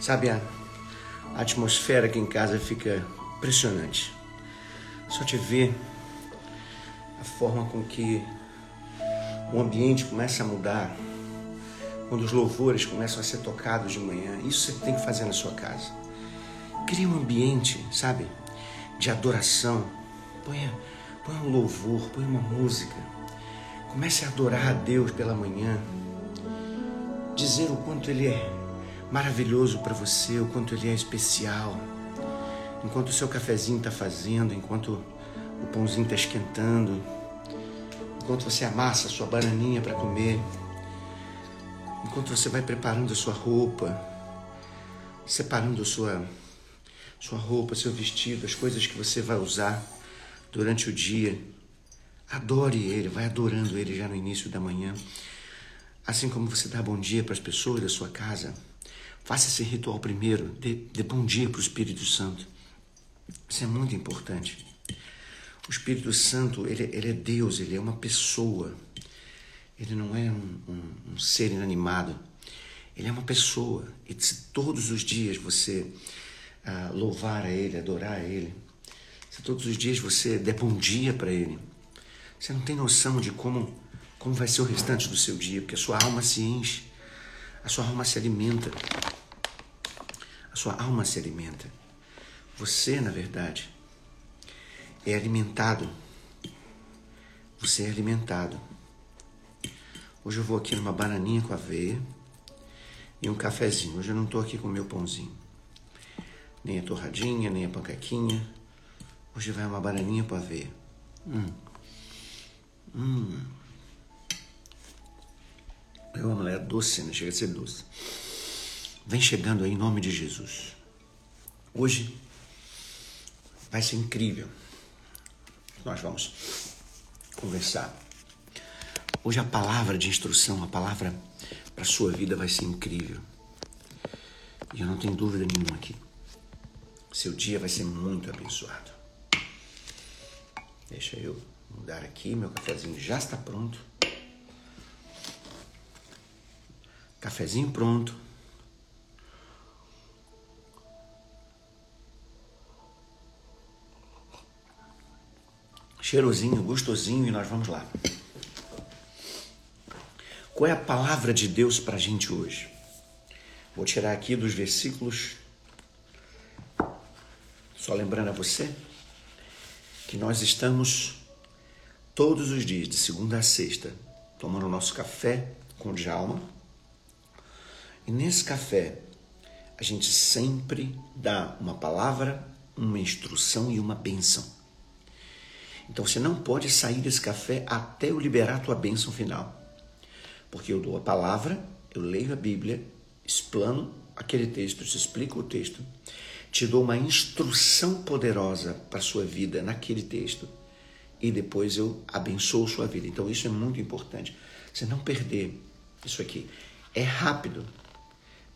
Sabe, a atmosfera aqui em casa fica impressionante. Só te ver a forma com que o ambiente começa a mudar, quando os louvores começam a ser tocados de manhã, isso você tem que fazer na sua casa. Cria um ambiente, sabe, de adoração. Põe, põe um louvor, põe uma música. Comece a adorar a Deus pela manhã. Dizer o quanto Ele é maravilhoso para você, o quanto ele é especial. Enquanto o seu cafezinho está fazendo, enquanto o pãozinho está esquentando, enquanto você amassa a sua bananinha para comer, enquanto você vai preparando a sua roupa, separando a sua, sua roupa, seu vestido, as coisas que você vai usar durante o dia. Adore Ele, vai adorando Ele já no início da manhã. Assim como você dá bom dia para as pessoas da sua casa, Faça esse ritual primeiro, dê, dê bom dia para o Espírito Santo. Isso é muito importante. O Espírito Santo, ele, ele é Deus, ele é uma pessoa. Ele não é um, um, um ser inanimado. Ele é uma pessoa. E se todos os dias você ah, louvar a Ele, adorar a Ele, se todos os dias você der bom dia para Ele, você não tem noção de como, como vai ser o restante do seu dia, porque a sua alma se enche, a sua alma se alimenta sua alma se alimenta. Você, na verdade, é alimentado. Você é alimentado. Hoje eu vou aqui numa bananinha com aveia e um cafezinho. Hoje eu não estou aqui com meu pãozinho. Nem a torradinha, nem a panquequinha. Hoje vai uma bananinha com aveia. Hum. Hum. Eu amo, ela é doce, né? Chega a ser doce. Vem chegando aí em nome de Jesus. Hoje vai ser incrível. Nós vamos conversar. Hoje a palavra de instrução, a palavra para sua vida vai ser incrível. E eu não tenho dúvida nenhuma aqui. Seu dia vai ser muito abençoado. Deixa eu mudar aqui, meu cafezinho já está pronto. Cafezinho pronto. Cheirosinho, gostosinho e nós vamos lá. Qual é a palavra de Deus para a gente hoje? Vou tirar aqui dos versículos. Só lembrando a você que nós estamos todos os dias, de segunda a sexta, tomando o nosso café com Djalma. E nesse café, a gente sempre dá uma palavra, uma instrução e uma benção. Então você não pode sair desse café até eu liberar a tua bênção final. Porque eu dou a palavra, eu leio a Bíblia, explano aquele texto, te explico o texto, te dou uma instrução poderosa para a sua vida naquele texto e depois eu abençoo sua vida. Então isso é muito importante. Você não perder isso aqui. É rápido.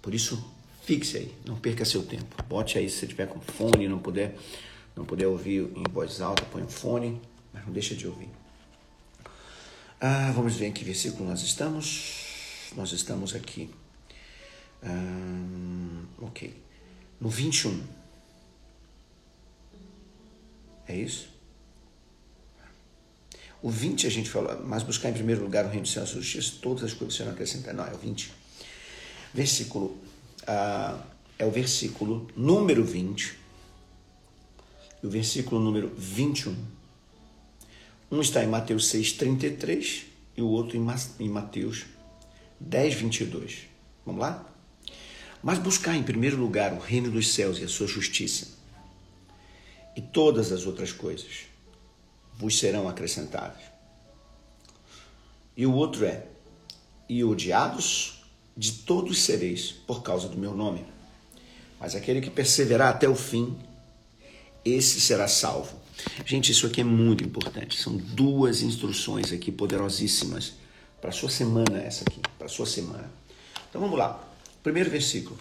Por isso, fixe aí, não perca seu tempo. Bote aí se você tiver com fone, não puder não puder ouvir em voz alta, põe um fone, mas não deixa de ouvir. Ah, vamos ver em que versículo nós estamos. Nós estamos aqui. Ah, ok. No 21. É isso? O 20 a gente falou, mas buscar em primeiro lugar o reino do Senhor e justiça, todas as coisas serão acrescentadas. Não, é o 20. Versículo, ah, é o versículo número 20 o versículo número 21. Um está em Mateus 6, 33 e o outro em Mateus 10, 22. Vamos lá? Mas buscar em primeiro lugar o reino dos céus e a sua justiça, e todas as outras coisas vos serão acrescentadas. E o outro é: e odiados de todos sereis por causa do meu nome. mas aquele que perseverar até o fim, esse será salvo. Gente, isso aqui é muito importante. São duas instruções aqui poderosíssimas para sua semana, essa aqui, para sua semana. Então vamos lá. Primeiro versículo.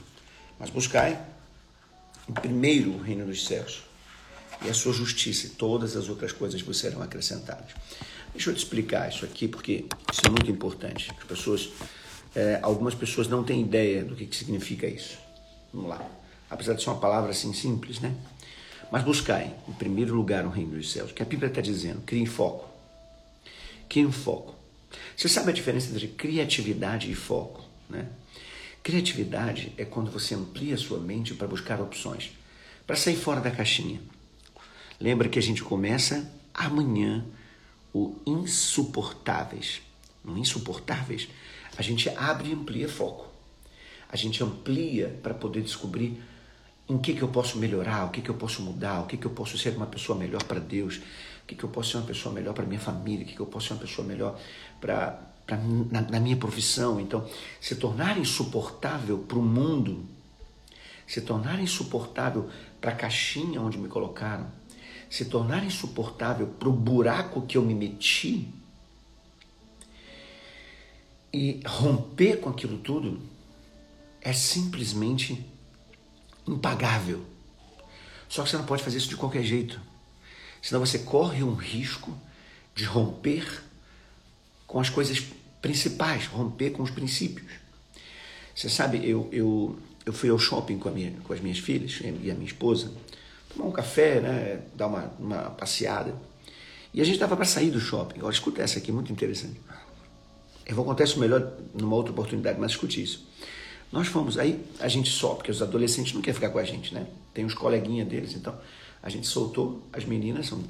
Mas buscai em primeiro o reino dos céus e a sua justiça, e todas as outras coisas vos serão acrescentadas. Deixa eu te explicar isso aqui, porque isso é muito importante. As pessoas, é, algumas pessoas não têm ideia do que, que significa isso. Vamos lá. Apesar de ser uma palavra assim simples, né? Mas buscai, em primeiro lugar, o reino dos céus. Que a Bíblia está dizendo? Criem foco. Criem foco. Você sabe a diferença entre criatividade e foco, né? Criatividade é quando você amplia sua mente para buscar opções, para sair fora da caixinha. Lembra que a gente começa amanhã o insuportáveis. No insuportáveis, a gente abre e amplia foco. A gente amplia para poder descobrir em que, que eu posso melhorar, o que, que eu posso mudar, o que, que eu posso ser uma pessoa melhor para Deus, o que, que eu posso ser uma pessoa melhor para minha família, o que, que eu posso ser uma pessoa melhor para na, na minha profissão. Então, se tornar insuportável para o mundo, se tornar insuportável para a caixinha onde me colocaram, se tornar insuportável para o buraco que eu me meti e romper com aquilo tudo é simplesmente impagável. Só que você não pode fazer isso de qualquer jeito. Senão você corre um risco de romper com as coisas principais, romper com os princípios. Você sabe, eu, eu, eu fui ao shopping com, minha, com as minhas filhas e a minha esposa, tomar um café, né, dar uma, uma passeada. E a gente estava para sair do shopping. Olha, escuta essa aqui, muito interessante. Eu vou contar isso melhor numa outra oportunidade, mas escute isso. Nós fomos, aí a gente só, porque os adolescentes não querem ficar com a gente, né? Tem uns coleguinhas deles, então a gente soltou as meninas, são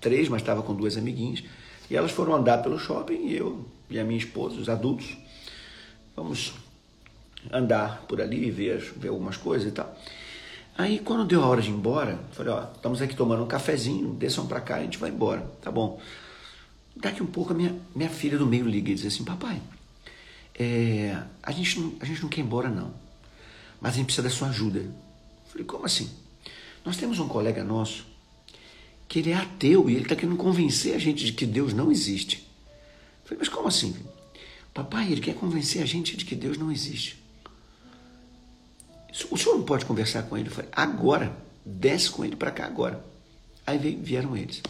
três, mas estava com duas amiguinhas, e elas foram andar pelo shopping e eu e a minha esposa, os adultos, vamos andar por ali, ver, ver algumas coisas e tal. Aí quando deu a hora de ir embora, falei, ó, estamos aqui tomando um cafezinho, desçam para cá e a gente vai embora, tá bom. Daqui um pouco a minha, minha filha do meio liga e diz assim, papai, é, a, gente não, a gente não quer ir embora não, mas a gente precisa da sua ajuda. Falei, como assim? Nós temos um colega nosso que ele é ateu e ele está querendo convencer a gente de que Deus não existe. Falei, mas como assim? Papai, ele quer convencer a gente de que Deus não existe. O senhor não pode conversar com ele? Eu falei, agora, desce com ele para cá agora. Aí vieram eles.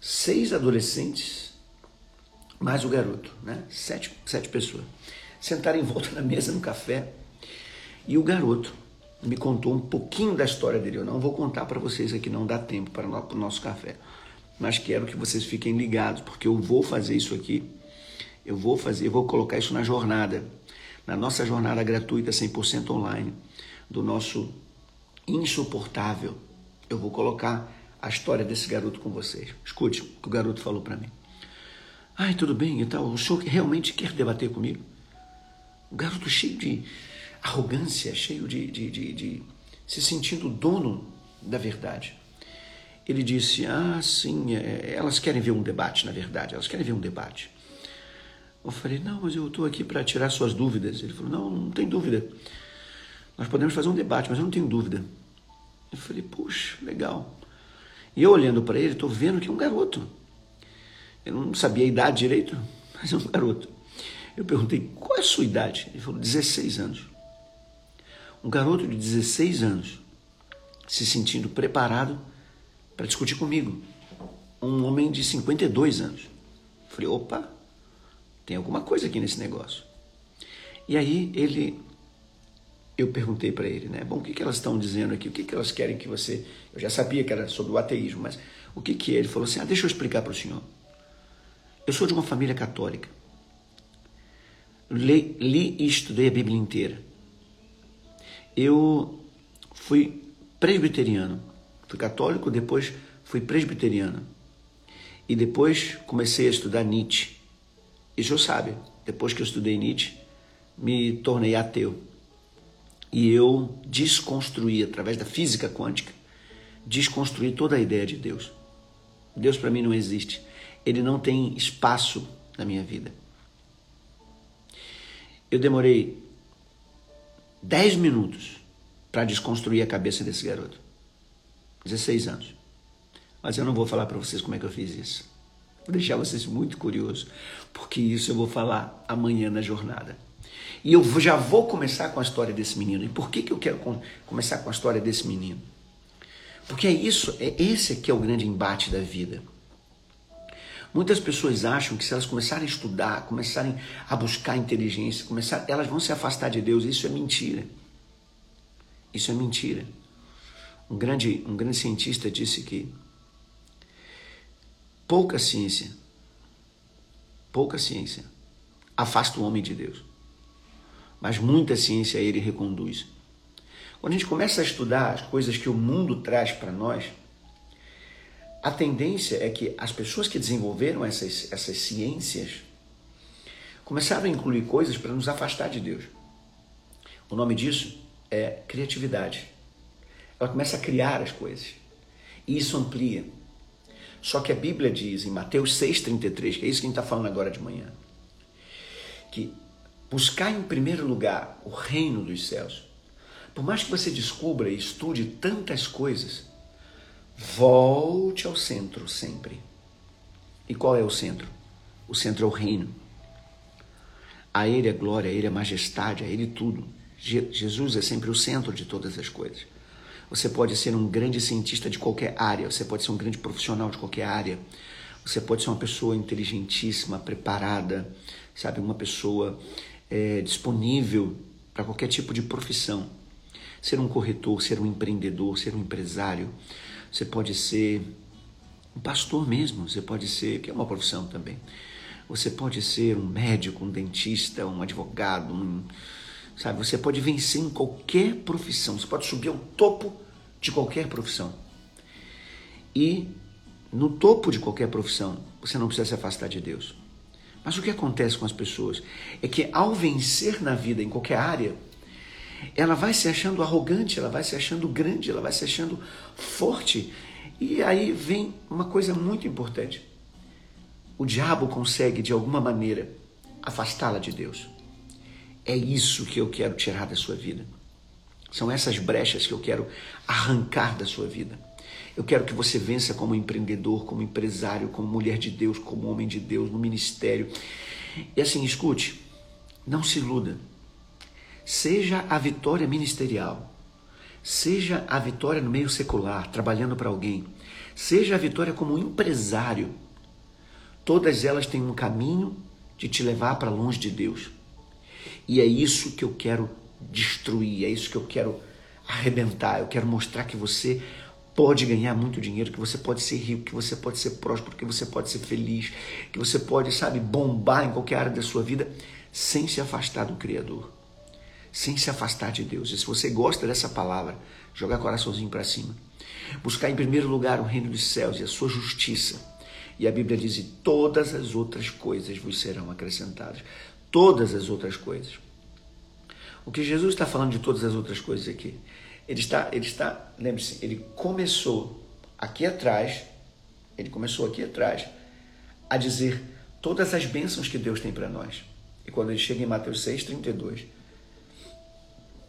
Seis adolescentes mais o garoto, né? Sete, sete pessoas. Sentaram em volta da mesa no café e o garoto me contou um pouquinho da história dele. Eu não vou contar para vocês aqui, não dá tempo para o nosso café. Mas quero que vocês fiquem ligados, porque eu vou fazer isso aqui. Eu vou fazer, eu vou colocar isso na jornada, na nossa jornada gratuita 100% online, do nosso insuportável. Eu vou colocar a história desse garoto com vocês. Escute o que o garoto falou para mim. Ai, tudo bem e tal. O senhor realmente quer debater comigo? O garoto cheio de arrogância, cheio de, de, de, de se sentindo dono da verdade. Ele disse: Ah, sim, é, elas querem ver um debate, na verdade, elas querem ver um debate. Eu falei: Não, mas eu estou aqui para tirar suas dúvidas. Ele falou: Não, não tem dúvida. Nós podemos fazer um debate, mas eu não tenho dúvida. Eu falei: Puxa, legal. E eu olhando para ele, estou vendo que é um garoto. Eu não sabia a idade direito, mas é um garoto. Eu perguntei, qual é a sua idade? Ele falou, 16 anos. Um garoto de 16 anos se sentindo preparado para discutir comigo. Um homem de 52 anos. Eu falei, opa, tem alguma coisa aqui nesse negócio. E aí ele, eu perguntei para ele, né? Bom, o que, que elas estão dizendo aqui? O que, que elas querem que você. Eu já sabia que era sobre o ateísmo, mas o que, que é? Ele falou assim: ah, deixa eu explicar para o senhor. Eu sou de uma família católica. Li, li e estudei a Bíblia inteira. Eu fui presbiteriano. Fui católico, depois fui presbiteriano. E depois comecei a estudar Nietzsche. E o senhor sabe, depois que eu estudei Nietzsche, me tornei ateu. E eu desconstruí, através da física quântica, desconstruí toda a ideia de Deus. Deus para mim não existe ele não tem espaço na minha vida. Eu demorei 10 minutos para desconstruir a cabeça desse garoto. 16 anos. Mas eu não vou falar para vocês como é que eu fiz isso. Vou deixar vocês muito curiosos, porque isso eu vou falar amanhã na jornada. E eu já vou começar com a história desse menino. E por que, que eu quero começar com a história desse menino? Porque é isso, é esse aqui é o grande embate da vida. Muitas pessoas acham que se elas começarem a estudar, começarem a buscar inteligência, começar, elas vão se afastar de Deus. Isso é mentira. Isso é mentira. Um grande, um grande cientista disse que pouca ciência, pouca ciência afasta o homem de Deus. Mas muita ciência ele reconduz. Quando a gente começa a estudar as coisas que o mundo traz para nós, a tendência é que as pessoas que desenvolveram essas, essas ciências começaram a incluir coisas para nos afastar de Deus. O nome disso é criatividade. Ela começa a criar as coisas. E isso amplia. Só que a Bíblia diz em Mateus 6,33, que é isso que a gente está falando agora de manhã, que buscar em primeiro lugar o reino dos céus. Por mais que você descubra e estude tantas coisas, volte ao centro sempre. E qual é o centro? O centro é o reino. A Ele é glória, a Ele é majestade, a Ele tudo. Jesus é sempre o centro de todas as coisas. Você pode ser um grande cientista de qualquer área, você pode ser um grande profissional de qualquer área, você pode ser uma pessoa inteligentíssima, preparada, sabe, uma pessoa é, disponível para qualquer tipo de profissão. Ser um corretor, ser um empreendedor, ser um empresário. Você pode ser um pastor mesmo, você pode ser, que é uma profissão também. Você pode ser um médico, um dentista, um advogado, um, sabe? Você pode vencer em qualquer profissão, você pode subir ao topo de qualquer profissão. E no topo de qualquer profissão, você não precisa se afastar de Deus. Mas o que acontece com as pessoas é que ao vencer na vida em qualquer área, ela vai se achando arrogante, ela vai se achando grande, ela vai se achando forte. E aí vem uma coisa muito importante. O diabo consegue de alguma maneira afastá-la de Deus. É isso que eu quero tirar da sua vida. São essas brechas que eu quero arrancar da sua vida. Eu quero que você vença como empreendedor, como empresário, como mulher de Deus, como homem de Deus, no ministério. E assim, escute, não se iluda. Seja a vitória ministerial, seja a vitória no meio secular, trabalhando para alguém, seja a vitória como empresário, todas elas têm um caminho de te levar para longe de Deus. E é isso que eu quero destruir, é isso que eu quero arrebentar. Eu quero mostrar que você pode ganhar muito dinheiro, que você pode ser rico, que você pode ser próspero, que você pode ser feliz, que você pode, sabe, bombar em qualquer área da sua vida sem se afastar do Criador, sem se afastar de Deus. E se você gosta dessa palavra, jogar coraçãozinho para cima. Buscar em primeiro lugar o reino dos céus e a sua justiça. E a Bíblia diz: e todas as outras coisas vos serão acrescentadas. Todas as outras coisas. O que Jesus está falando de todas as outras coisas aqui ele está, ele está, lembre-se, ele começou aqui atrás, ele começou aqui atrás a dizer todas as bênçãos que Deus tem para nós. E quando ele chega em Mateus 6, 32,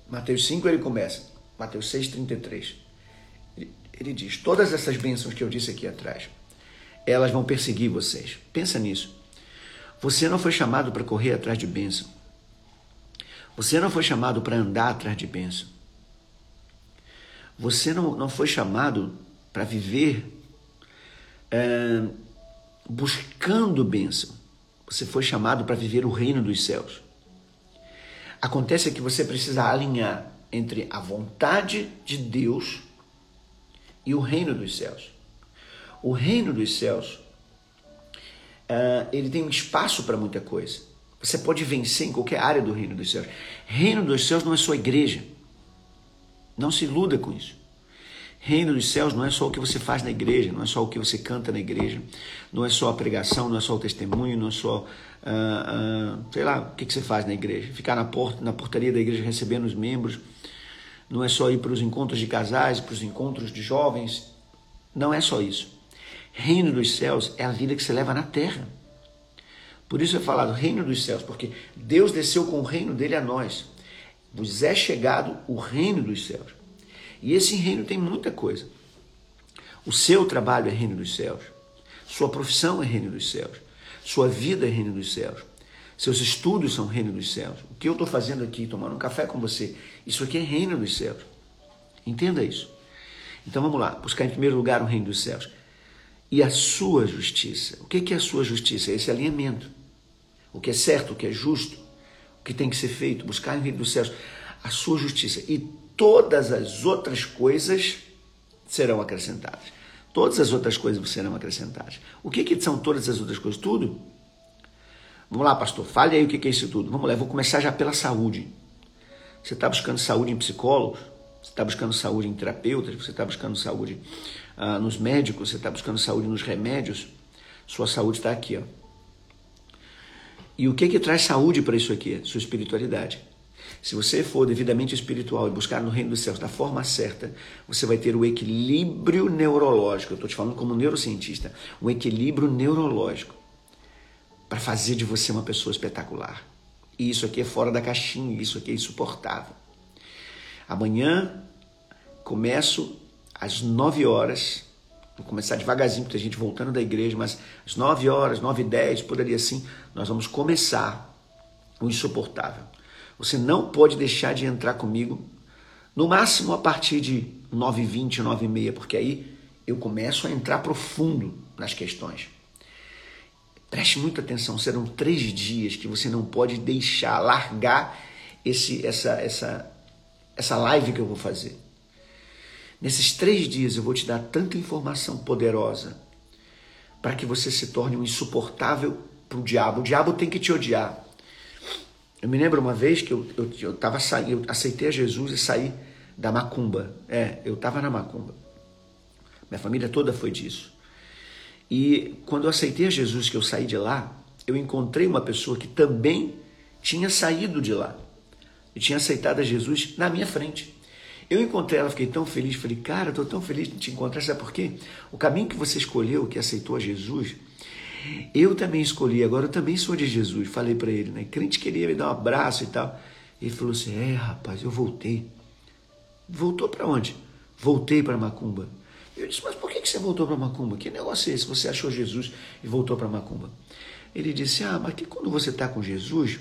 Mateus 5 ele começa, Mateus 6, 33, ele, ele diz: Todas essas bênçãos que eu disse aqui atrás, elas vão perseguir vocês. Pensa nisso. Você não foi chamado para correr atrás de bênção. Você não foi chamado para andar atrás de bênção. Você não, não foi chamado para viver é, buscando bênção. Você foi chamado para viver o reino dos céus. Acontece que você precisa alinhar entre a vontade de Deus e o reino dos céus. O reino dos céus, uh, ele tem espaço para muita coisa. Você pode vencer em qualquer área do reino dos céus. Reino dos céus não é só igreja. Não se iluda com isso. Reino dos céus não é só o que você faz na igreja, não é só o que você canta na igreja, não é só a pregação, não é só o testemunho, não é só, uh, uh, sei lá, o que, que você faz na igreja. Ficar na, porta, na portaria da igreja recebendo os membros, não é só ir para os encontros de casais, para os encontros de jovens, não é só isso. Reino dos céus é a vida que você leva na terra. Por isso é falado reino dos céus, porque Deus desceu com o reino dele a nós. vos é chegado o reino dos céus. E esse reino tem muita coisa. O seu trabalho é reino dos céus. Sua profissão é reino dos céus. Sua vida é reino dos céus. Seus estudos são reino dos céus. O que eu estou fazendo aqui, tomando um café com você, isso aqui é reino dos céus. Entenda isso. Então vamos lá, buscar em primeiro lugar o reino dos céus. E a sua justiça. O que é a sua justiça? É esse alinhamento. O que é certo, o que é justo, o que tem que ser feito, buscar em reino dos céus. A sua justiça. E todas as outras coisas serão acrescentadas. Todas as outras coisas serão acrescentadas. O que, que são todas as outras coisas? Tudo. Vamos lá, pastor, fale aí o que, que é isso tudo. Vamos lá, eu vou começar já pela saúde. Você está buscando saúde em psicólogos? Você está buscando saúde em terapeutas? Você está buscando saúde ah, nos médicos? Você está buscando saúde nos remédios? Sua saúde está aqui, ó. E o que que traz saúde para isso aqui? Sua espiritualidade. Se você for devidamente espiritual e buscar no reino dos céus da forma certa, você vai ter o equilíbrio neurológico. Eu estou te falando como neurocientista, um equilíbrio neurológico para fazer de você uma pessoa espetacular. E isso aqui é fora da caixinha, isso aqui é insuportável. Amanhã começo às 9 horas. Vou começar devagarzinho, porque a gente voltando da igreja, mas às 9 horas, 9 e 10, por ali assim, nós vamos começar o insuportável. Você não pode deixar de entrar comigo, no máximo a partir de 9h20, 9h30, porque aí eu começo a entrar profundo nas questões. Preste muita atenção, serão três dias que você não pode deixar, largar esse, essa, essa, essa live que eu vou fazer. Nesses três dias eu vou te dar tanta informação poderosa para que você se torne um insuportável para o diabo. O diabo tem que te odiar. Eu me lembro uma vez que eu, eu, eu, tava eu aceitei a Jesus e saí da macumba. É, eu estava na macumba. Minha família toda foi disso. E quando eu aceitei a Jesus, que eu saí de lá, eu encontrei uma pessoa que também tinha saído de lá e tinha aceitado a Jesus na minha frente. Eu encontrei ela, fiquei tão feliz, falei, cara, estou tão feliz de te encontrar, sabe por quê? O caminho que você escolheu, que aceitou a Jesus, eu também escolhi, agora eu também sou de Jesus. Falei para ele, né? Crente queria me dar um abraço e tal. Ele falou assim: É, rapaz, eu voltei. Voltou para onde? Voltei para Macumba. Eu disse, mas por que você voltou para Macumba? Que negócio é esse? Você achou Jesus e voltou para Macumba? Ele disse, ah, mas que quando você está com Jesus,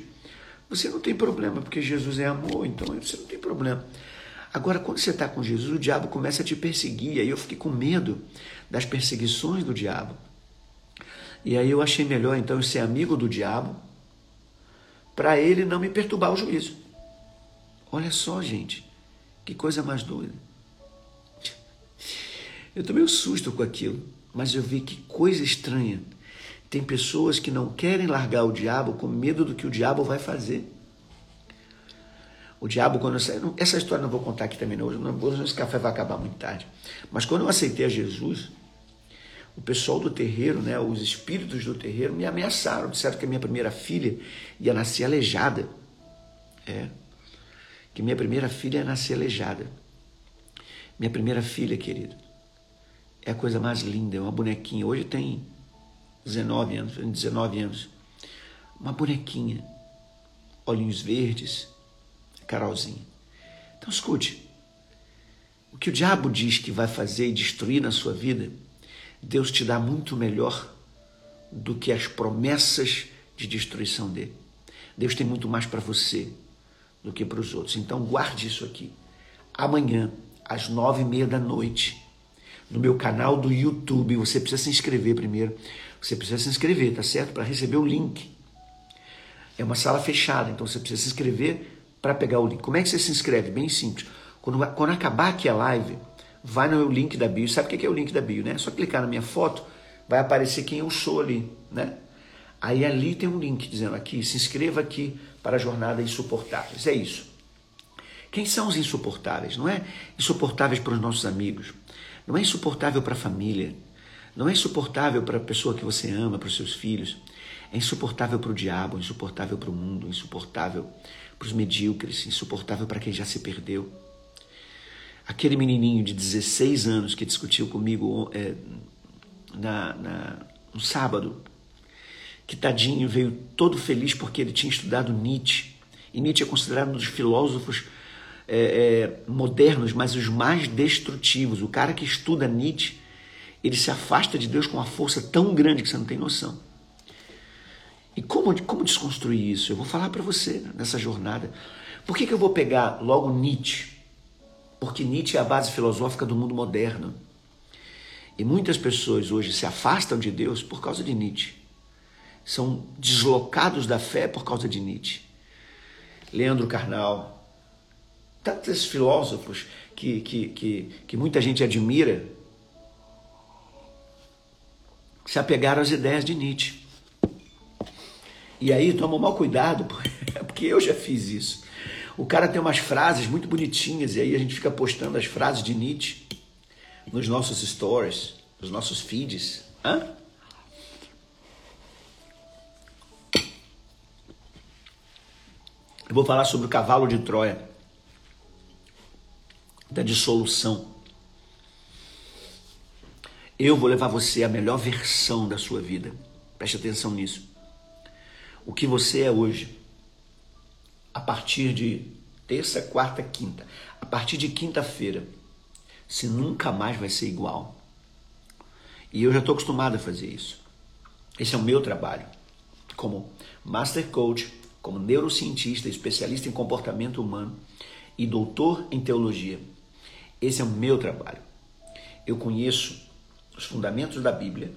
você não tem problema, porque Jesus é amor, então você não tem problema. Agora, quando você está com Jesus, o diabo começa a te perseguir. Aí eu fiquei com medo das perseguições do diabo. E aí eu achei melhor então ser amigo do diabo para ele não me perturbar o juízo. Olha só, gente, que coisa mais doida. Eu tomei um susto com aquilo, mas eu vi que coisa estranha. Tem pessoas que não querem largar o diabo com medo do que o diabo vai fazer. O diabo, quando eu saí, essa história não vou contar aqui também, não. Hoje esse café vai acabar muito tarde. Mas quando eu aceitei a Jesus, o pessoal do terreiro, né, os espíritos do terreiro, me ameaçaram. Disseram que a minha primeira filha ia nascer aleijada. É. Que minha primeira filha ia nascer aleijada. Minha primeira filha, querido é a coisa mais linda, é uma bonequinha. Hoje tem 19 anos, 19 anos. Uma bonequinha, olhinhos verdes, Carolzinha. Então escute, o que o diabo diz que vai fazer e destruir na sua vida, Deus te dá muito melhor do que as promessas de destruição dele. Deus tem muito mais para você do que para os outros. Então guarde isso aqui. Amanhã, às nove e meia da noite, no meu canal do YouTube. Você precisa se inscrever primeiro. Você precisa se inscrever, tá certo? Para receber o link. É uma sala fechada, então você precisa se inscrever para pegar o link. Como é que você se inscreve? Bem simples. Quando, quando acabar aqui a live, vai no link da bio. Sabe o que é o link da bio, né? É só clicar na minha foto, vai aparecer quem eu sou ali, né? Aí ali tem um link dizendo aqui, se inscreva aqui para a jornada insuportáveis. É isso. Quem são os insuportáveis? Não é insuportáveis para os nossos amigos, não é insuportável para a família, não é insuportável para a pessoa que você ama, para os seus filhos. É insuportável para o diabo, insuportável para o mundo, insuportável para os medíocres, insuportável para quem já se perdeu. Aquele menininho de 16 anos que discutiu comigo é, na, na, no sábado, que tadinho veio todo feliz porque ele tinha estudado Nietzsche E Nietzsche é considerado um dos filósofos é, é, modernos, mas os mais destrutivos. O cara que estuda Nietzsche, ele se afasta de Deus com uma força tão grande que você não tem noção. E como, como desconstruir isso? Eu vou falar para você nessa jornada. Por que, que eu vou pegar logo Nietzsche? Porque Nietzsche é a base filosófica do mundo moderno. E muitas pessoas hoje se afastam de Deus por causa de Nietzsche. São deslocados da fé por causa de Nietzsche. Leandro Carnal, tantos filósofos que, que, que, que muita gente admira, se apegaram às ideias de Nietzsche. E aí toma mal cuidado, porque eu já fiz isso. O cara tem umas frases muito bonitinhas e aí a gente fica postando as frases de Nietzsche nos nossos stories, nos nossos feeds. Hã? Eu vou falar sobre o cavalo de Troia, da dissolução. Eu vou levar você à melhor versão da sua vida. Preste atenção nisso o que você é hoje. A partir de terça, quarta, quinta. A partir de quinta-feira, você nunca mais vai ser igual. E eu já estou acostumado a fazer isso. Esse é o meu trabalho. Como Master Coach, como neurocientista, especialista em comportamento humano e doutor em teologia. Esse é o meu trabalho. Eu conheço os fundamentos da Bíblia,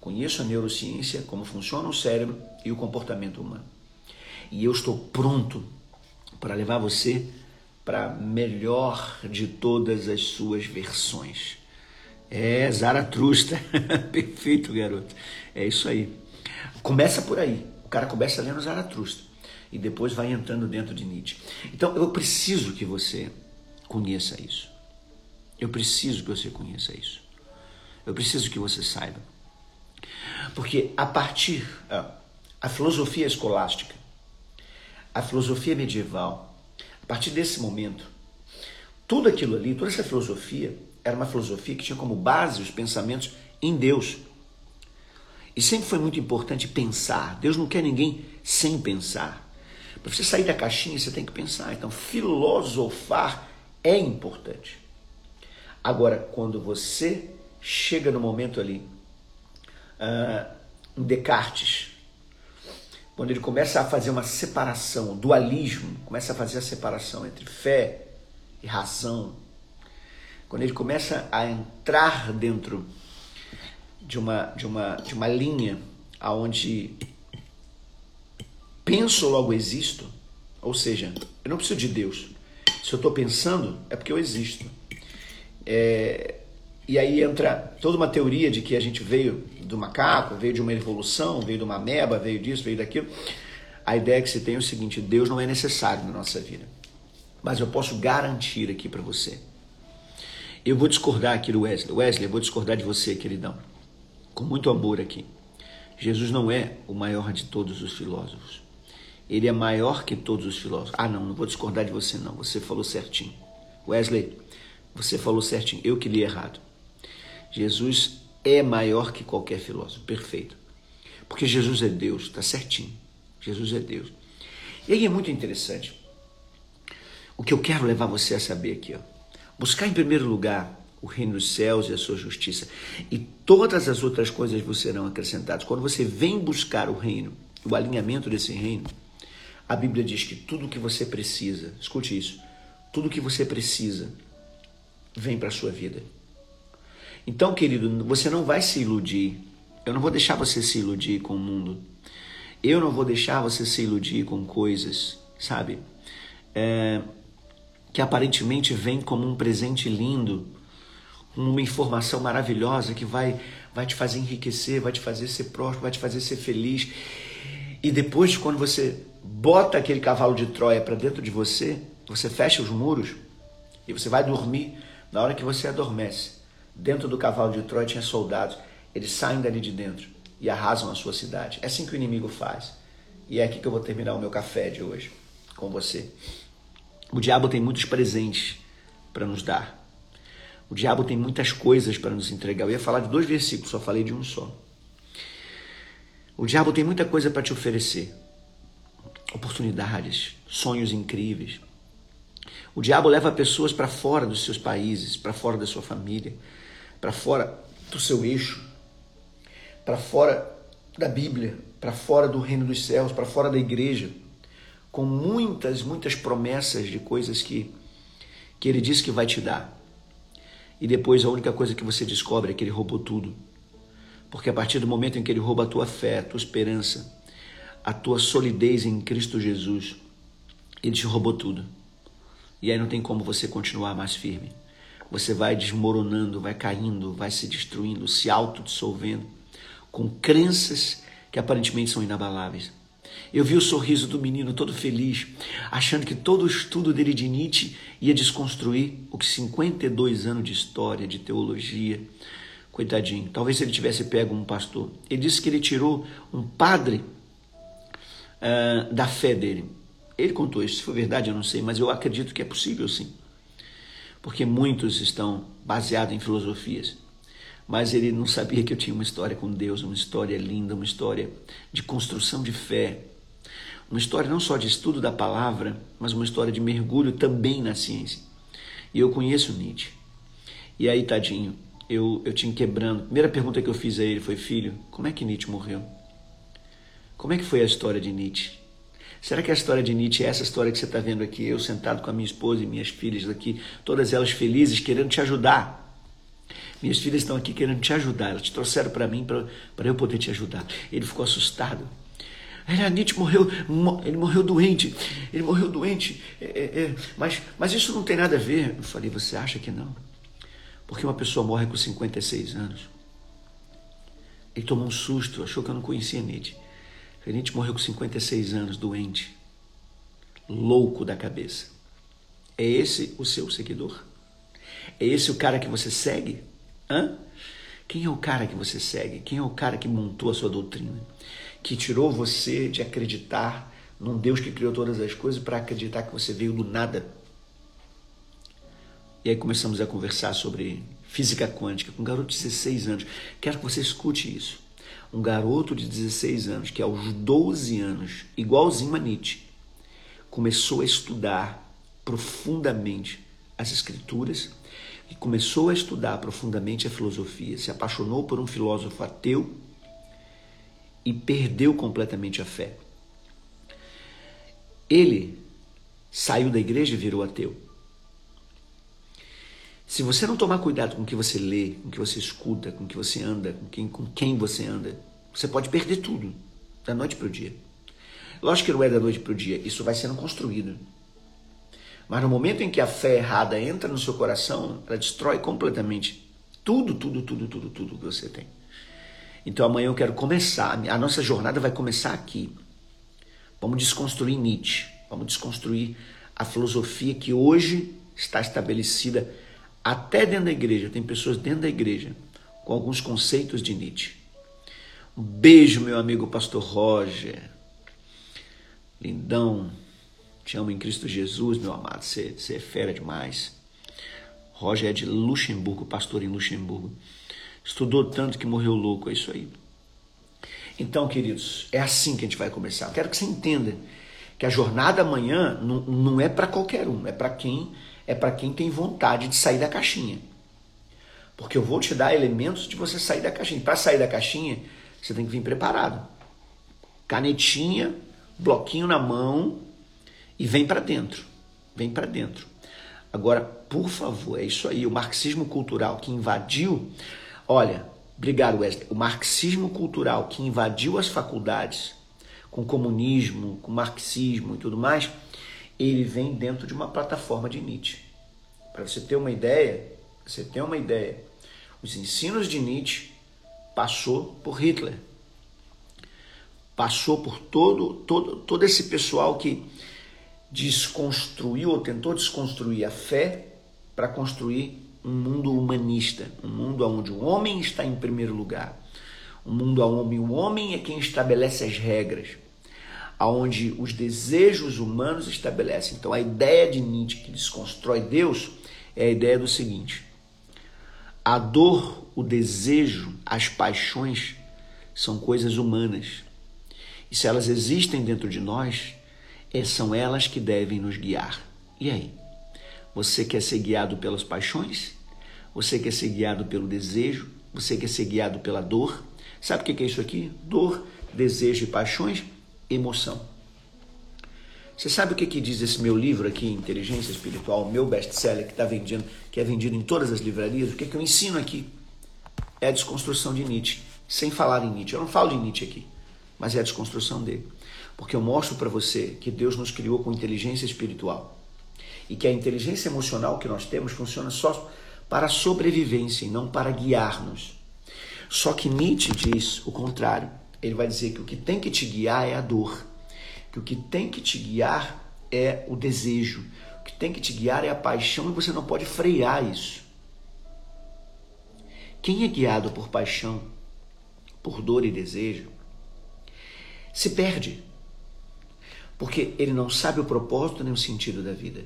Conheço a neurociência, como funciona o cérebro e o comportamento humano. E eu estou pronto para levar você para a melhor de todas as suas versões. É Zaratrusta. Perfeito, garoto. É isso aí. Começa por aí. O cara começa lendo Zaratrusta e depois vai entrando dentro de Nietzsche. Então eu preciso que você conheça isso. Eu preciso que você conheça isso. Eu preciso que você saiba. Porque a partir a filosofia escolástica, a filosofia medieval, a partir desse momento, tudo aquilo ali, toda essa filosofia era uma filosofia que tinha como base os pensamentos em Deus. E sempre foi muito importante pensar. Deus não quer ninguém sem pensar. Para você sair da caixinha, você tem que pensar. Então, filosofar é importante. Agora, quando você chega no momento ali uh, Descartes, quando ele começa a fazer uma separação, dualismo, começa a fazer a separação entre fé e razão, quando ele começa a entrar dentro de uma, de uma, de uma linha aonde penso logo existo, ou seja, eu não preciso de Deus. Se eu estou pensando, é porque eu existo. É, e aí entra toda uma teoria de que a gente veio do macaco, veio de uma evolução, veio de uma meba, veio disso, veio daquilo. A ideia que se tem é o seguinte: Deus não é necessário na nossa vida. Mas eu posso garantir aqui para você. Eu vou discordar aqui do Wesley. Wesley, eu vou discordar de você, queridão. Com muito amor aqui. Jesus não é o maior de todos os filósofos. Ele é maior que todos os filósofos. Ah, não, não vou discordar de você, não. Você falou certinho. Wesley, você falou certinho. Eu que li errado. Jesus é maior que qualquer filósofo. Perfeito. Porque Jesus é Deus, está certinho. Jesus é Deus. E aí é muito interessante. O que eu quero levar você a saber aqui, ó. Buscar em primeiro lugar o reino dos céus e a sua justiça, e todas as outras coisas vos serão acrescentadas. Quando você vem buscar o reino, o alinhamento desse reino, a Bíblia diz que tudo que você precisa, escute isso, tudo o que você precisa vem para a sua vida. Então, querido, você não vai se iludir. Eu não vou deixar você se iludir com o mundo. Eu não vou deixar você se iludir com coisas, sabe? É, que aparentemente vem como um presente lindo, uma informação maravilhosa que vai, vai te fazer enriquecer, vai te fazer ser próspero, vai te fazer ser feliz. E depois, quando você bota aquele cavalo de Troia para dentro de você, você fecha os muros e você vai dormir. Na hora que você adormece, Dentro do cavalo de Troia tinha soldados. Eles saem dali de dentro e arrasam a sua cidade. É assim que o inimigo faz. E é aqui que eu vou terminar o meu café de hoje com você. O diabo tem muitos presentes para nos dar. O diabo tem muitas coisas para nos entregar. Eu ia falar de dois versículos, só falei de um só. O diabo tem muita coisa para te oferecer. oportunidades, sonhos incríveis. O diabo leva pessoas para fora dos seus países, para fora da sua família, para fora do seu eixo, para fora da Bíblia, para fora do reino dos céus, para fora da igreja, com muitas, muitas promessas de coisas que, que ele diz que vai te dar. E depois a única coisa que você descobre é que ele roubou tudo. Porque a partir do momento em que ele rouba a tua fé, a tua esperança, a tua solidez em Cristo Jesus, ele te roubou tudo. E aí não tem como você continuar mais firme. Você vai desmoronando, vai caindo, vai se destruindo, se autodissolvendo, com crenças que aparentemente são inabaláveis. Eu vi o sorriso do menino todo feliz, achando que todo o estudo dele de Nietzsche ia desconstruir o que 52 anos de história, de teologia. Coitadinho, talvez ele tivesse pego um pastor. Ele disse que ele tirou um padre uh, da fé dele. Ele contou isso, se for verdade eu não sei, mas eu acredito que é possível sim. Porque muitos estão baseados em filosofias. Mas ele não sabia que eu tinha uma história com Deus, uma história linda, uma história de construção de fé. Uma história não só de estudo da palavra, mas uma história de mergulho também na ciência. E eu conheço Nietzsche. E aí, tadinho, eu, eu tinha quebrando. A primeira pergunta que eu fiz a ele foi: Filho, como é que Nietzsche morreu? Como é que foi a história de Nietzsche? Será que a história de Nietzsche é essa história que você está vendo aqui, eu sentado com a minha esposa e minhas filhas aqui, todas elas felizes, querendo te ajudar? Minhas filhas estão aqui querendo te ajudar, elas te trouxeram para mim para eu poder te ajudar. Ele ficou assustado. Era, Nietzsche morreu, ele morreu doente, ele morreu doente, é, é, é, mas, mas isso não tem nada a ver. Eu falei, você acha que não? Porque uma pessoa morre com 56 anos. Ele tomou um susto, achou que eu não conhecia Nietzsche. Nietzsche morreu com 56 anos, doente, louco da cabeça. É esse o seu seguidor? É esse o cara que você segue? Hã? Quem é o cara que você segue? Quem é o cara que montou a sua doutrina? Que tirou você de acreditar num Deus que criou todas as coisas para acreditar que você veio do nada? E aí começamos a conversar sobre física quântica com um garoto de 16 anos. Quero que você escute isso um garoto de 16 anos, que aos 12 anos, igualzinho a Nietzsche, começou a estudar profundamente as escrituras e começou a estudar profundamente a filosofia, se apaixonou por um filósofo ateu e perdeu completamente a fé. Ele saiu da igreja e virou ateu. Se você não tomar cuidado com o que você lê, com o que você escuta, com o que você anda, com quem, com quem você anda, você pode perder tudo, da noite para o dia. Lógico que não é da noite para o dia, isso vai sendo construído. Mas no momento em que a fé errada entra no seu coração, ela destrói completamente tudo, tudo, tudo, tudo, tudo que você tem. Então amanhã eu quero começar, a nossa jornada vai começar aqui. Vamos desconstruir Nietzsche, vamos desconstruir a filosofia que hoje está estabelecida até dentro da igreja, tem pessoas dentro da igreja com alguns conceitos de Nietzsche. Um beijo, meu amigo pastor Roger. Lindão. Te amo em Cristo Jesus, meu amado. Você, você é fera demais. Roger é de Luxemburgo, pastor em Luxemburgo. Estudou tanto que morreu louco, é isso aí. Então, queridos, é assim que a gente vai começar. Quero que você entenda que a jornada amanhã não, não é para qualquer um, é para quem é para quem tem vontade de sair da caixinha. Porque eu vou te dar elementos de você sair da caixinha. Para sair da caixinha, você tem que vir preparado. Canetinha, bloquinho na mão e vem para dentro. Vem para dentro. Agora, por favor, é isso aí. O marxismo cultural que invadiu. Olha, obrigado, Wesley. O marxismo cultural que invadiu as faculdades com comunismo, com marxismo e tudo mais ele vem dentro de uma plataforma de Nietzsche. Para você ter uma ideia, você ter uma ideia, os ensinos de Nietzsche passou por Hitler, passou por todo, todo, todo esse pessoal que desconstruiu ou tentou desconstruir a fé para construir um mundo humanista, um mundo onde o homem está em primeiro lugar, um mundo onde o homem é quem estabelece as regras, aonde os desejos humanos estabelecem. Então a ideia de Nietzsche que desconstrói Deus é a ideia do seguinte: a dor, o desejo, as paixões são coisas humanas. E se elas existem dentro de nós, é, são elas que devem nos guiar. E aí? Você quer ser guiado pelas paixões? Você quer ser guiado pelo desejo? Você quer ser guiado pela dor? Sabe o que é isso aqui? Dor, desejo e paixões, emoção. Você sabe o que, que diz esse meu livro aqui, Inteligência Espiritual, meu best-seller que está vendendo, que é vendido em todas as livrarias? O que, que eu ensino aqui? É a desconstrução de Nietzsche, sem falar em Nietzsche. Eu não falo de Nietzsche aqui, mas é a desconstrução dele. Porque eu mostro para você que Deus nos criou com inteligência espiritual e que a inteligência emocional que nós temos funciona só para a sobrevivência e não para guiar-nos. Só que Nietzsche diz o contrário. Ele vai dizer que o que tem que te guiar é a dor, que o que tem que te guiar é o desejo, o que tem que te guiar é a paixão e você não pode frear isso. Quem é guiado por paixão, por dor e desejo, se perde, porque ele não sabe o propósito nem o sentido da vida.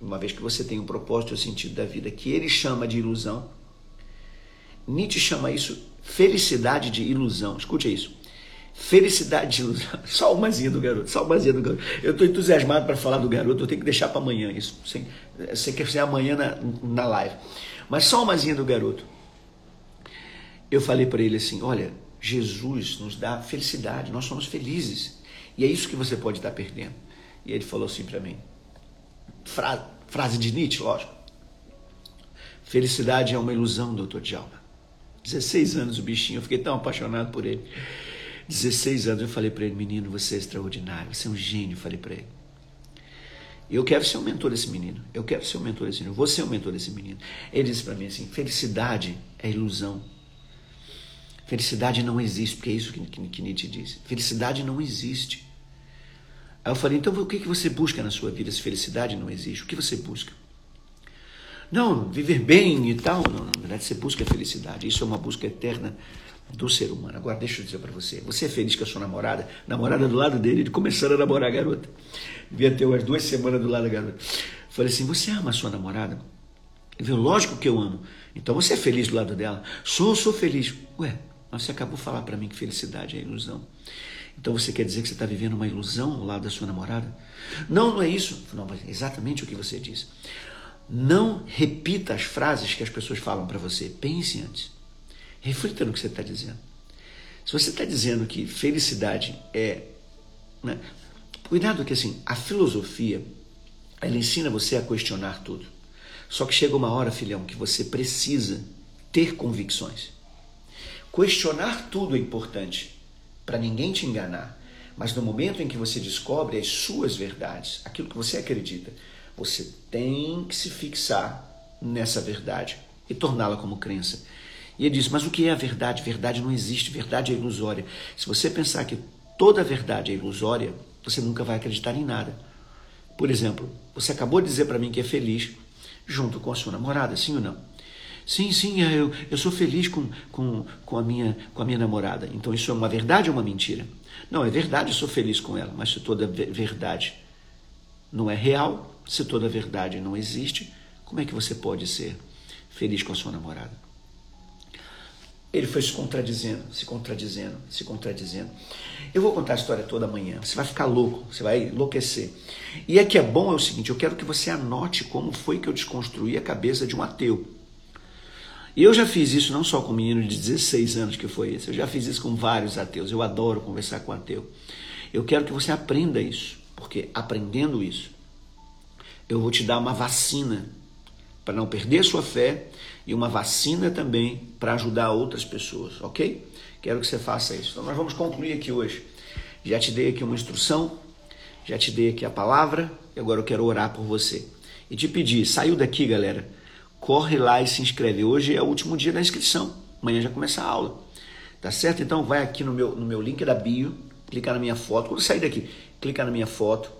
Uma vez que você tem um propósito e o sentido da vida que ele chama de ilusão, Nietzsche chama isso felicidade de ilusão. Escute isso. Felicidade. Só umazinha do garoto, só umazinha do garoto. Eu estou entusiasmado para falar do garoto, eu tenho que deixar para amanhã isso. Você quer ser amanhã na, na live. Mas só umazinha do garoto. Eu falei para ele assim: olha, Jesus nos dá felicidade, nós somos felizes. E é isso que você pode estar perdendo. E ele falou assim para mim: frase, frase de Nietzsche, lógico. Felicidade é uma ilusão, doutor Djalma. 16 anos o bichinho, eu fiquei tão apaixonado por ele. 16 anos eu falei para ele, menino, você é extraordinário, você é um gênio, falei para ele. Eu quero ser o mentor desse menino. Eu quero ser o mentor desse menino. Você é o mentor desse menino. Ele disse para mim assim: felicidade é ilusão. Felicidade não existe, porque é isso que, que, que Nietzsche disse. Felicidade não existe. Aí eu falei: então o que, que você busca na sua vida se felicidade não existe? O que você busca? Não, viver bem e tal. Não, na verdade, você busca a felicidade. Isso é uma busca eterna do ser humano. Agora, deixa eu dizer para você: você é feliz com a sua namorada? Namorada do lado dele, ele começando a namorar a garota. Devia ter umas duas semanas do lado da garota. Falei assim: você ama a sua namorada? Ele falou: lógico que eu amo. Então você é feliz do lado dela? Sou, sou feliz. Ué, mas você acabou de falar para mim que felicidade é ilusão. Então você quer dizer que você está vivendo uma ilusão ao lado da sua namorada? Não, não é isso. Não, mas é exatamente o que você disse. Não repita as frases que as pessoas falam para você. Pense antes. Reflita no que você está dizendo. Se você está dizendo que felicidade é. Né? Cuidado que assim, a filosofia ela ensina você a questionar tudo. Só que chega uma hora, filhão, que você precisa ter convicções. Questionar tudo é importante para ninguém te enganar. Mas no momento em que você descobre as suas verdades, aquilo que você acredita, você tem que se fixar nessa verdade e torná-la como crença. E ele diz: Mas o que é a verdade? Verdade não existe, verdade é ilusória. Se você pensar que toda verdade é ilusória, você nunca vai acreditar em nada. Por exemplo, você acabou de dizer para mim que é feliz junto com a sua namorada, sim ou não? Sim, sim, eu, eu sou feliz com, com, com, a minha, com a minha namorada. Então isso é uma verdade ou uma mentira? Não, é verdade, eu sou feliz com ela, mas se toda verdade não é real, se toda verdade não existe, como é que você pode ser feliz com a sua namorada? Ele foi se contradizendo, se contradizendo, se contradizendo. Eu vou contar a história toda amanhã. Você vai ficar louco, você vai enlouquecer. E é que é bom é o seguinte: eu quero que você anote como foi que eu desconstruí a cabeça de um ateu. E eu já fiz isso não só com um menino de 16 anos que foi esse, eu já fiz isso com vários ateus. Eu adoro conversar com ateu. Eu quero que você aprenda isso, porque aprendendo isso, eu vou te dar uma vacina para não perder sua fé e uma vacina também para ajudar outras pessoas, ok? Quero que você faça isso. Então nós vamos concluir aqui hoje. Já te dei aqui uma instrução, já te dei aqui a palavra e agora eu quero orar por você. E te pedir, saiu daqui, galera, corre lá e se inscreve. Hoje é o último dia da inscrição. Amanhã já começa a aula. Tá certo? Então vai aqui no meu, no meu link da bio, clica na minha foto. Quando sair daqui, clica na minha foto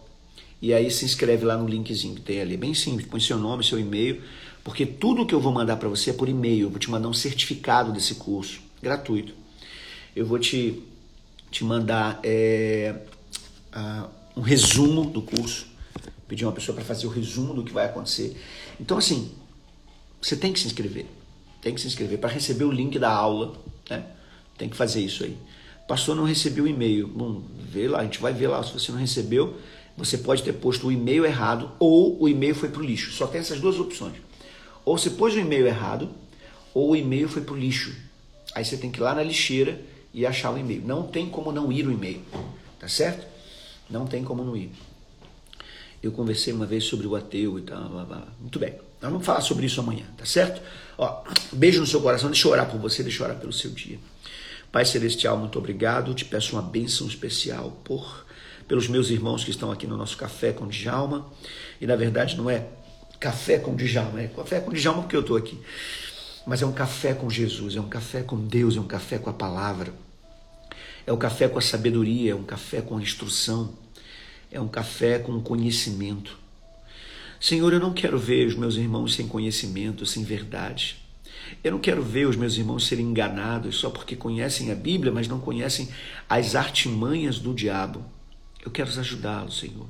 e aí se inscreve lá no linkzinho que tem ali. Bem simples, põe seu nome, seu e-mail, porque tudo que eu vou mandar para você é por e-mail. Eu vou te mandar um certificado desse curso, gratuito. Eu vou te, te mandar é, uh, um resumo do curso, pedir uma pessoa para fazer o resumo do que vai acontecer. Então, assim, você tem que se inscrever. Tem que se inscrever para receber o link da aula. Né? Tem que fazer isso aí. Pastor, não recebeu o e-mail. Bom, vê lá, a gente vai ver lá. Se você não recebeu, Você pode ter posto o e-mail errado ou o e-mail foi para o lixo. Só tem essas duas opções. Ou você pôs o e-mail errado ou o e-mail foi para o lixo. Aí você tem que ir lá na lixeira e achar o e-mail. Não tem como não ir o e-mail. Tá certo? Não tem como não ir. Eu conversei uma vez sobre o ateu e tal. Blá, blá. Muito bem. Nós vamos falar sobre isso amanhã, tá certo? Ó, beijo no seu coração. Deixa eu orar por você, deixa eu orar pelo seu dia. Pai Celestial, muito obrigado. Te peço uma bênção especial por pelos meus irmãos que estão aqui no nosso Café com Djalma. E na verdade não é café com Djalma, é café com Djalma porque eu estou aqui. Mas é um café com Jesus, é um café com Deus, é um café com a palavra. É um café com a sabedoria, é um café com a instrução, é um café com conhecimento. Senhor, eu não quero ver os meus irmãos sem conhecimento, sem verdade. Eu não quero ver os meus irmãos serem enganados só porque conhecem a Bíblia, mas não conhecem as artimanhas do diabo. Eu quero ajudá-los, Senhor.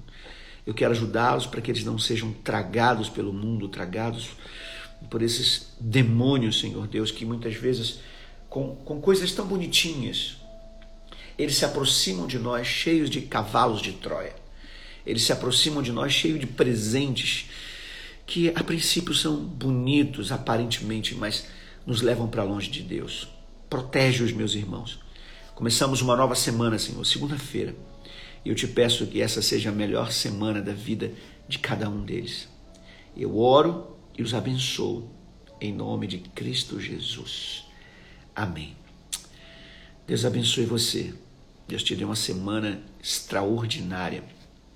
Eu quero ajudá-los para que eles não sejam tragados pelo mundo, tragados por esses demônios, Senhor Deus, que muitas vezes, com, com coisas tão bonitinhas, eles se aproximam de nós cheios de cavalos de Troia. Eles se aproximam de nós cheios de presentes que a princípio são bonitos aparentemente, mas nos levam para longe de Deus. Protege os meus irmãos. Começamos uma nova semana, Senhor, segunda-feira. E eu te peço que essa seja a melhor semana da vida de cada um deles. Eu oro e os abençoo em nome de Cristo Jesus. Amém. Deus abençoe você. Deus te dê uma semana extraordinária,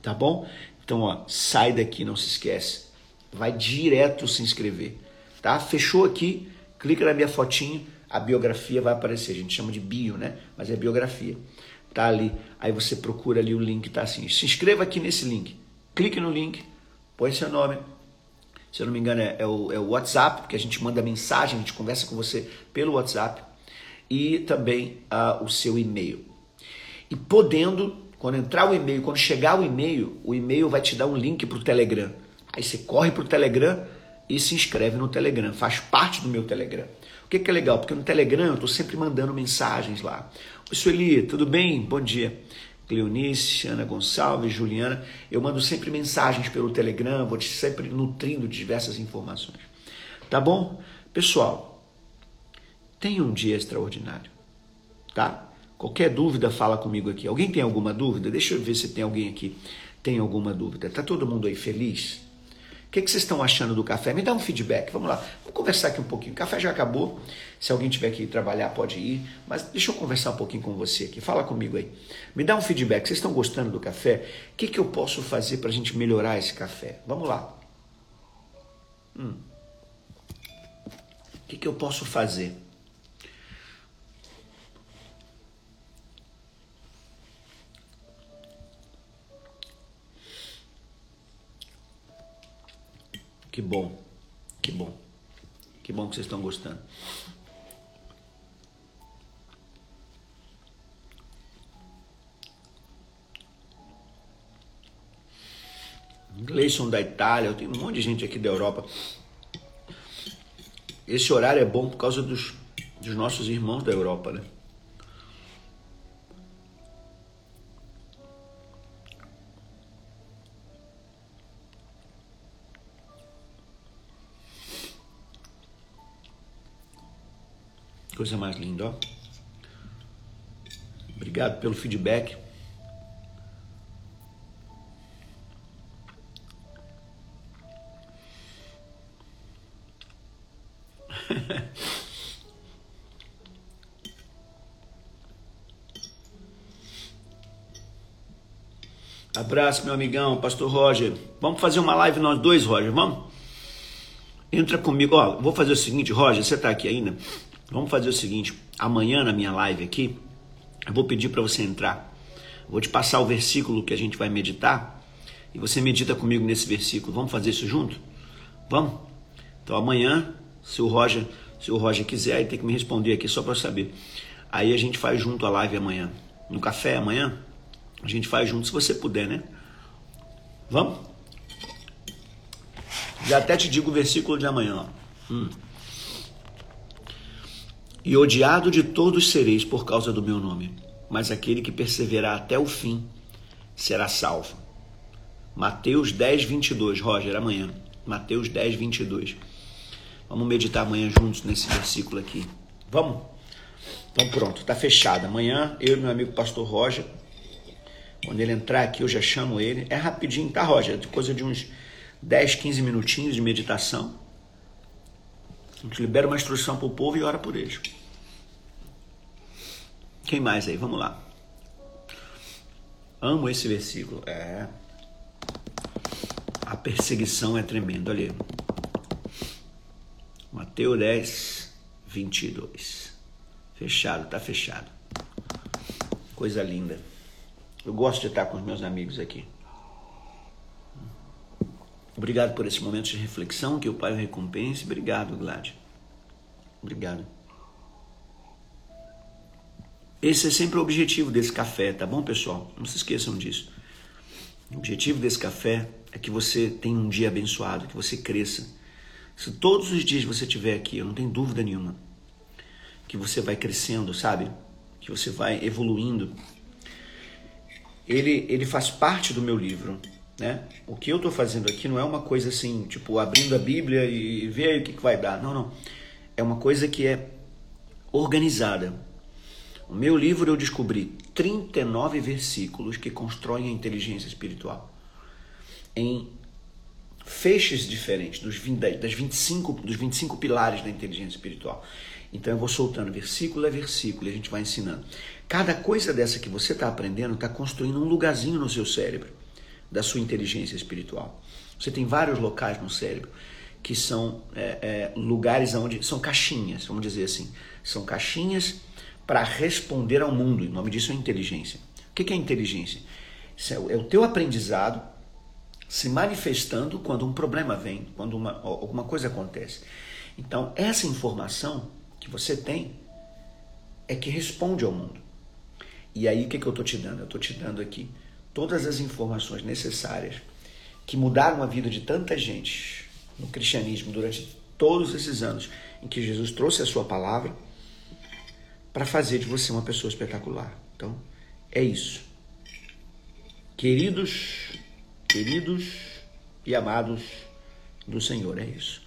tá bom? Então, ó, sai daqui, não se esquece. Vai direto se inscrever, tá? Fechou aqui, clica na minha fotinho, a biografia vai aparecer. A gente chama de bio, né? Mas é biografia tá ali. Aí você procura ali o link, tá assim. Se inscreva aqui nesse link. Clique no link, põe seu nome. Se eu não me engano, é, é, o, é o WhatsApp, porque a gente manda mensagem, a gente conversa com você pelo WhatsApp. E também uh, o seu e-mail. E podendo, quando entrar o e-mail, quando chegar o e-mail, o e-mail vai te dar um link para o Telegram. Aí você corre para o Telegram e se inscreve no Telegram, faz parte do meu Telegram. O que, que é legal? Porque no Telegram eu estou sempre mandando mensagens lá. Sueli, tudo bem? Bom dia. Cleonice, Ana Gonçalves, Juliana. Eu mando sempre mensagens pelo Telegram, vou te sempre nutrindo de diversas informações. Tá bom? Pessoal, tenha um dia extraordinário, tá? Qualquer dúvida, fala comigo aqui. Alguém tem alguma dúvida? Deixa eu ver se tem alguém aqui tem alguma dúvida. Tá todo mundo aí feliz? O que, que, vocês estão achando do café? Me dá um feedback. Vamos lá. Vamos conversar aqui um pouquinho. O café já acabou. Se alguém tiver que ir trabalhar, pode ir. Mas deixa eu conversar um pouquinho com você aqui. Fala comigo aí. Me dá um feedback. Vocês estão gostando do café? O que, que eu posso fazer para a gente melhorar esse café? Vamos lá. Hum. O que, que eu posso fazer? Que bom, que bom, que bom que vocês estão gostando. Gleison da Itália, tenho um monte de gente aqui da Europa. Esse horário é bom por causa dos, dos nossos irmãos da Europa, né? Coisa mais linda, ó. Obrigado pelo feedback. Abraço, meu amigão, Pastor Roger. Vamos fazer uma live nós dois, Roger, vamos? Entra comigo. Ó, vou fazer o seguinte, Roger, você está aqui ainda? Vamos fazer o seguinte: amanhã na minha live aqui, eu vou pedir para você entrar. vou te passar o versículo que a gente vai meditar e você medita comigo nesse versículo. Vamos fazer isso junto? Vamos? Então amanhã, se o Roger, se o Roger quiser, ele tem que me responder aqui só para saber. Aí a gente faz junto a live amanhã. No café amanhã, a gente faz junto se você puder, né? Vamos? Já até te digo o versículo de amanhã. Ó. Hum e odiado de todos sereis por causa do meu nome, mas aquele que perseverar até o fim será salvo. Mateus 10, 22. Roger, amanhã. Mateus 10, 22. Vamos meditar amanhã juntos nesse versículo aqui. Vamos? Então pronto, tá fechado. Amanhã eu e meu amigo pastor Roger, quando ele entrar aqui eu já chamo ele. É rapidinho, tá Roger? Coisa de uns 10, 15 minutinhos de meditação. A gente libera uma instrução para o povo e ora por eles. Quem mais aí? Vamos lá. Amo esse versículo. É. A perseguição é tremenda. Olha aí. Mateus 10, 22. Fechado, tá fechado. Coisa linda. Eu gosto de estar com os meus amigos aqui. Obrigado por esse momento de reflexão, que o Pai o recompense. Obrigado, Glad. Obrigado. Esse é sempre o objetivo desse café, tá bom, pessoal? Não se esqueçam disso. O objetivo desse café é que você tenha um dia abençoado, que você cresça. Se todos os dias você estiver aqui, eu não tenho dúvida nenhuma, que você vai crescendo, sabe? Que você vai evoluindo. Ele, ele faz parte do meu livro. Né? O que eu estou fazendo aqui não é uma coisa assim, tipo, abrindo a Bíblia e ver aí o que, que vai dar. Não, não. É uma coisa que é organizada. O meu livro eu descobri 39 versículos que constroem a inteligência espiritual em feixes diferentes dos 20, das 25, dos 25 pilares da inteligência espiritual. Então eu vou soltando versículo a versículo e a gente vai ensinando. Cada coisa dessa que você está aprendendo está construindo um lugarzinho no seu cérebro da sua inteligência espiritual. Você tem vários locais no cérebro que são é, é, lugares onde são caixinhas, vamos dizer assim, são caixinhas para responder ao mundo. O nome disso é inteligência. O que é inteligência? Isso é o teu aprendizado se manifestando quando um problema vem, quando uma, alguma coisa acontece. Então, essa informação que você tem é que responde ao mundo. E aí, o que, que eu estou te dando? Eu estou te dando aqui todas as informações necessárias que mudaram a vida de tanta gente no cristianismo durante todos esses anos em que Jesus trouxe a sua palavra para fazer de você uma pessoa espetacular. Então, é isso. Queridos, queridos e amados do Senhor, é isso.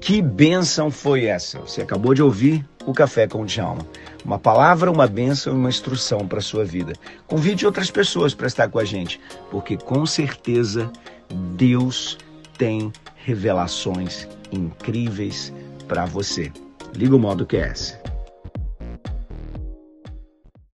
Que bênção foi essa? Você acabou de ouvir o Café com o Djalma. Uma palavra, uma bênção e uma instrução para a sua vida. Convide outras pessoas para estar com a gente, porque com certeza Deus tem revelações incríveis para você. Liga o modo QS.